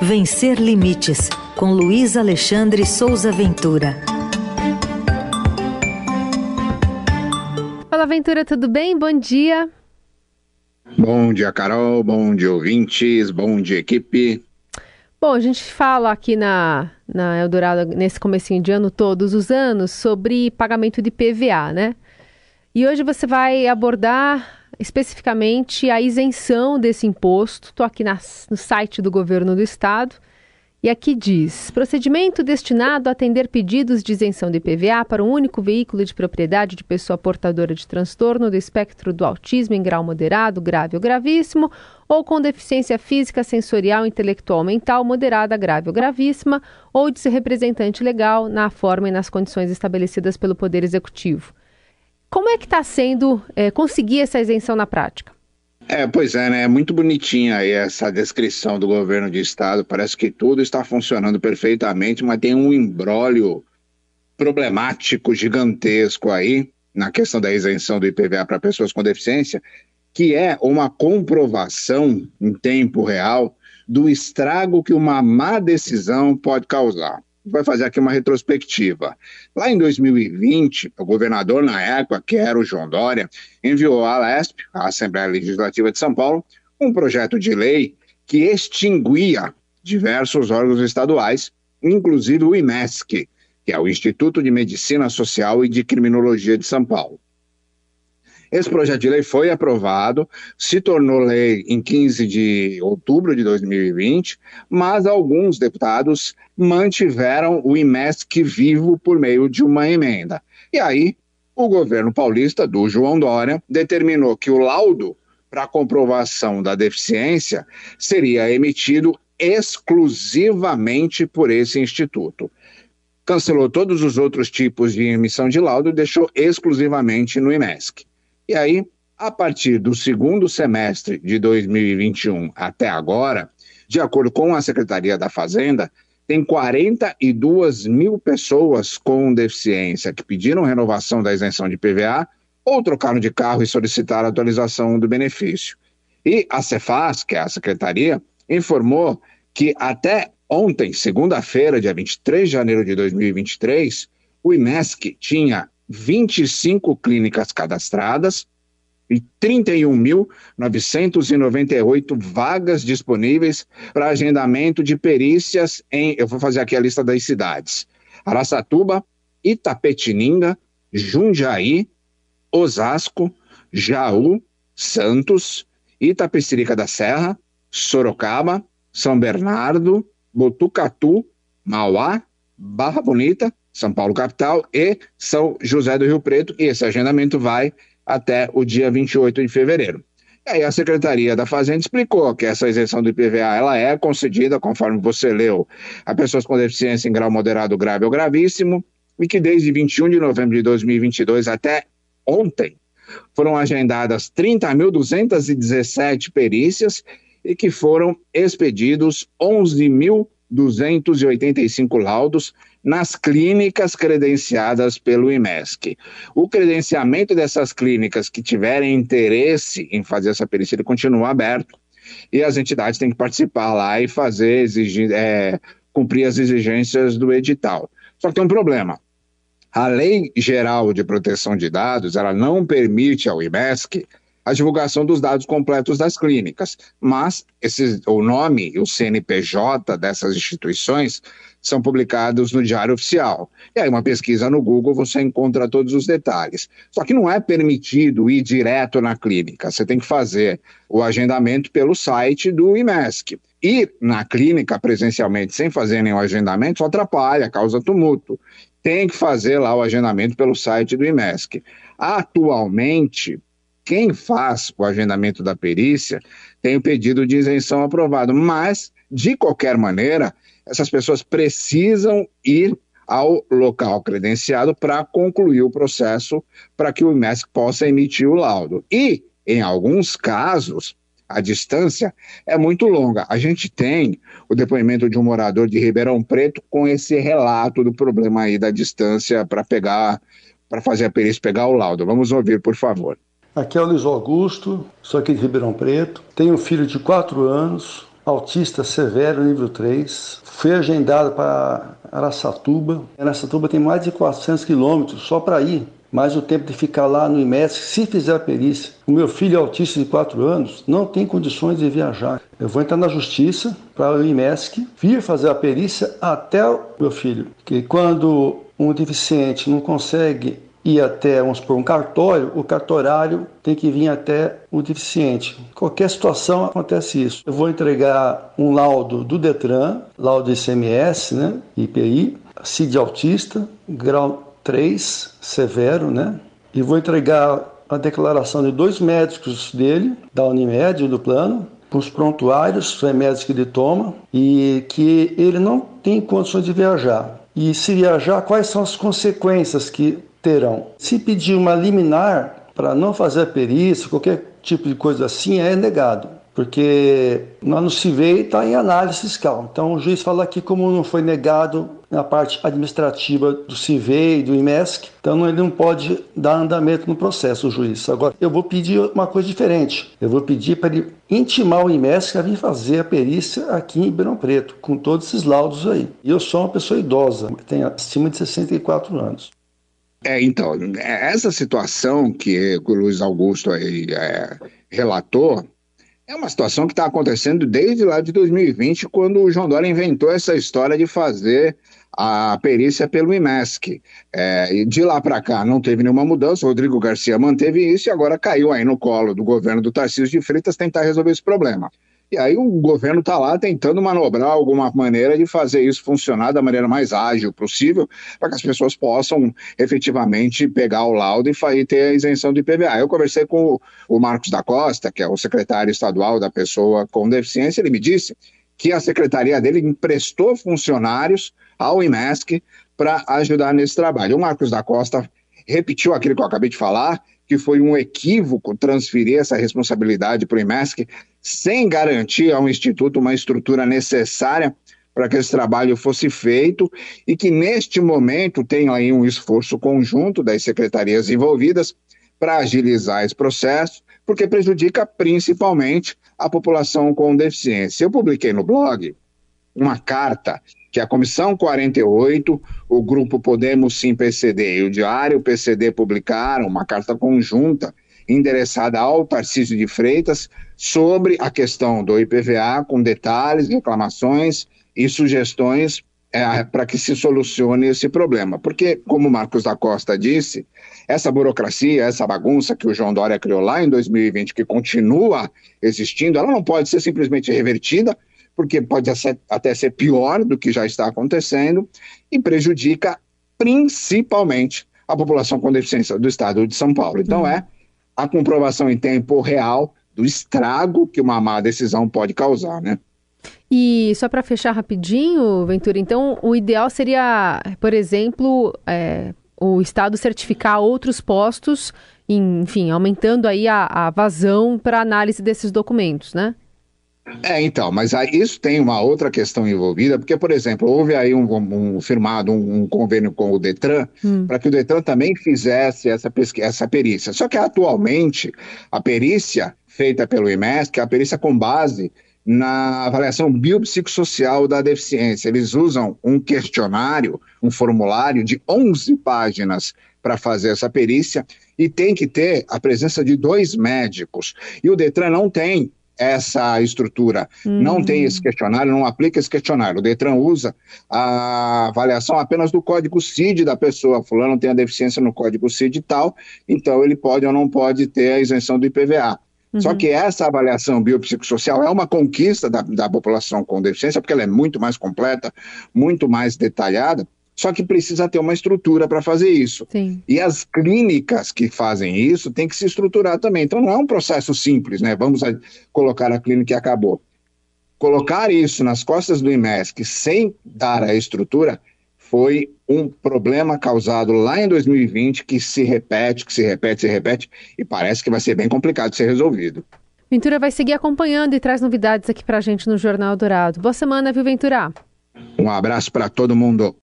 Vencer Limites, com Luiz Alexandre Souza Ventura. Fala Ventura, tudo bem? Bom dia. Bom dia, Carol. Bom dia, ouvintes. Bom dia, equipe. Bom, a gente fala aqui na, na Eldorado, nesse comecinho de ano, todos os anos, sobre pagamento de PVA, né? E hoje você vai abordar especificamente a isenção desse imposto. Estou aqui no site do governo do estado. E aqui diz: procedimento destinado a atender pedidos de isenção de PVA para um único veículo de propriedade de pessoa portadora de transtorno do espectro do autismo em grau moderado, grave ou gravíssimo, ou com deficiência física, sensorial, intelectual, mental moderada, grave ou gravíssima, ou de ser representante legal na forma e nas condições estabelecidas pelo Poder Executivo. Como é que está sendo é, conseguir essa isenção na prática? É, pois é, né? É muito bonitinha aí essa descrição do governo de estado. Parece que tudo está funcionando perfeitamente, mas tem um embrólio problemático gigantesco aí na questão da isenção do IPVA para pessoas com deficiência, que é uma comprovação em tempo real do estrago que uma má decisão pode causar vai fazer aqui uma retrospectiva. Lá em 2020, o governador na época, que era o João Dória, enviou à LESP, a Assembleia Legislativa de São Paulo, um projeto de lei que extinguia diversos órgãos estaduais, inclusive o IMESC, que é o Instituto de Medicina Social e de Criminologia de São Paulo. Esse projeto de lei foi aprovado, se tornou lei em 15 de outubro de 2020, mas alguns deputados mantiveram o IMESC vivo por meio de uma emenda. E aí, o governo paulista, do João Dória, determinou que o laudo para comprovação da deficiência seria emitido exclusivamente por esse instituto. Cancelou todos os outros tipos de emissão de laudo e deixou exclusivamente no IMESC. E aí, a partir do segundo semestre de 2021 até agora, de acordo com a Secretaria da Fazenda, tem 42 mil pessoas com deficiência que pediram renovação da isenção de PVA ou trocaram de carro e solicitaram atualização do benefício. E a Cefaz, que é a secretaria, informou que até ontem, segunda-feira, dia 23 de janeiro de 2023, o IMESC tinha 25 clínicas cadastradas e 31.998 vagas disponíveis para agendamento de perícias em, eu vou fazer aqui a lista das cidades: Araçatuba, Itapetininga, Jundiaí, Osasco, Jaú, Santos, Itapecerica da Serra, Sorocaba, São Bernardo, Botucatu, Mauá, Barra Bonita, são Paulo capital e São José do Rio Preto, e esse agendamento vai até o dia 28 de fevereiro. E aí a Secretaria da Fazenda explicou que essa isenção do IPVA ela é concedida, conforme você leu, a pessoas com deficiência em grau moderado, grave ou gravíssimo, e que desde 21 de novembro de 2022 até ontem foram agendadas 30.217 perícias e que foram expedidos 11.285 laudos nas clínicas credenciadas pelo IMESC. O credenciamento dessas clínicas que tiverem interesse em fazer essa perícia continua aberto e as entidades têm que participar lá e fazer exigir, é, cumprir as exigências do edital. Só que tem um problema. A Lei Geral de Proteção de Dados ela não permite ao IMESC a divulgação dos dados completos das clínicas, mas o nome e o CNPJ dessas instituições são publicados no Diário Oficial. E aí, uma pesquisa no Google, você encontra todos os detalhes. Só que não é permitido ir direto na clínica, você tem que fazer o agendamento pelo site do IMESC. Ir na clínica presencialmente sem fazer nenhum agendamento só atrapalha, causa tumulto. Tem que fazer lá o agendamento pelo site do IMESC. Atualmente, quem faz o agendamento da perícia tem o pedido de isenção aprovado, mas, de qualquer maneira, essas pessoas precisam ir ao local credenciado para concluir o processo para que o IMESC possa emitir o laudo. E, em alguns casos, a distância é muito longa. A gente tem o depoimento de um morador de Ribeirão Preto com esse relato do problema aí da distância para pegar, para fazer a perícia pegar o laudo. Vamos ouvir, por favor. Aqui é o Luiz Augusto, sou aqui de Ribeirão Preto. Tenho um filho de 4 anos, autista severo, nível 3. Fui agendado para Araçatuba. Araçatuba tem mais de 400 quilômetros só para ir mais o tempo de ficar lá no IMESC, se fizer a perícia. O meu filho autista de 4 anos não tem condições de viajar. Eu vou entrar na justiça para o IMESC vir fazer a perícia até o meu filho. Que quando um deficiente não consegue ir até, vamos supor, um cartório, o cartorário tem que vir até o deficiente. Qualquer situação acontece isso. Eu vou entregar um laudo do Detran, laudo ICMS, né, IPI, CID autista, grau 3, severo, né? E vou entregar a declaração de dois médicos dele, da Unimed, do plano, com os prontuários, os remédios que ele toma, e que ele não tem condições de viajar. E se viajar, quais são as consequências que terão? Se pedir uma liminar para não fazer perícia, qualquer tipo de coisa assim, é negado porque lá no CIVEI está em análise fiscal. Então o juiz fala aqui como não foi negado na parte administrativa do CIVEI, do IMESC, então ele não pode dar andamento no processo, o juiz. Agora, eu vou pedir uma coisa diferente. Eu vou pedir para ele intimar o IMESC a vir fazer a perícia aqui em Ribeirão Preto, com todos esses laudos aí. E eu sou uma pessoa idosa, tenho acima de 64 anos. É, então, essa situação que o Luiz Augusto aí, é, relatou, é uma situação que está acontecendo desde lá de 2020, quando o João Dória inventou essa história de fazer a perícia pelo IMESC. É, de lá para cá não teve nenhuma mudança, Rodrigo Garcia manteve isso e agora caiu aí no colo do governo do Tarcísio de Freitas tentar resolver esse problema. E aí o governo está lá tentando manobrar alguma maneira de fazer isso funcionar da maneira mais ágil possível, para que as pessoas possam efetivamente pegar o laudo e ter a isenção do IPVA. Eu conversei com o Marcos da Costa, que é o secretário estadual da pessoa com deficiência, ele me disse que a secretaria dele emprestou funcionários ao IMESC para ajudar nesse trabalho. O Marcos da Costa repetiu aquilo que eu acabei de falar, que foi um equívoco transferir essa responsabilidade para o IMESC sem garantir ao Instituto uma estrutura necessária para que esse trabalho fosse feito e que neste momento tem aí um esforço conjunto das secretarias envolvidas para agilizar esse processo, porque prejudica principalmente a população com deficiência. Eu publiquei no blog uma carta que a Comissão 48, o Grupo Podemos Sim PCD e o Diário PCD publicaram uma carta conjunta endereçada ao Tarcísio de Freitas sobre a questão do IPVA, com detalhes, reclamações e sugestões é, para que se solucione esse problema. Porque, como o Marcos da Costa disse, essa burocracia, essa bagunça que o João Dória criou lá em 2020, que continua existindo, ela não pode ser simplesmente revertida, porque pode até ser pior do que já está acontecendo e prejudica principalmente a população com deficiência do estado de São Paulo. Então, uhum. é a comprovação em tempo real do estrago que uma má decisão pode causar, né? E só para fechar rapidinho, Ventura, então o ideal seria, por exemplo, é, o Estado certificar outros postos, enfim, aumentando aí a, a vazão para análise desses documentos, né? É, então, mas aí isso tem uma outra questão envolvida, porque, por exemplo, houve aí um, um firmado um, um, convênio com o Detran hum. para que o Detran também fizesse essa, essa perícia. Só que atualmente a perícia feita pelo IMESC é a perícia com base na avaliação biopsicossocial da deficiência. Eles usam um questionário, um formulário de 11 páginas para fazer essa perícia e tem que ter a presença de dois médicos. E o Detran não tem essa estrutura, não tem esse questionário, não aplica esse questionário. O Detran usa a avaliação apenas do código CID da pessoa. Fulano tem a deficiência no código CID e tal, então ele pode ou não pode ter a isenção do IPVA. Uhum. Só que essa avaliação biopsicossocial é uma conquista da, da população com deficiência, porque ela é muito mais completa, muito mais detalhada, só que precisa ter uma estrutura para fazer isso. Sim. E as clínicas que fazem isso têm que se estruturar também. Então não é um processo simples, né? Vamos colocar a clínica e acabou. Colocar isso nas costas do IMESC sem dar a estrutura foi um problema causado lá em 2020 que se repete, que se repete, se repete e parece que vai ser bem complicado de ser resolvido. Ventura vai seguir acompanhando e traz novidades aqui para a gente no Jornal Dourado. Boa semana, viu, Ventura? Um abraço para todo mundo.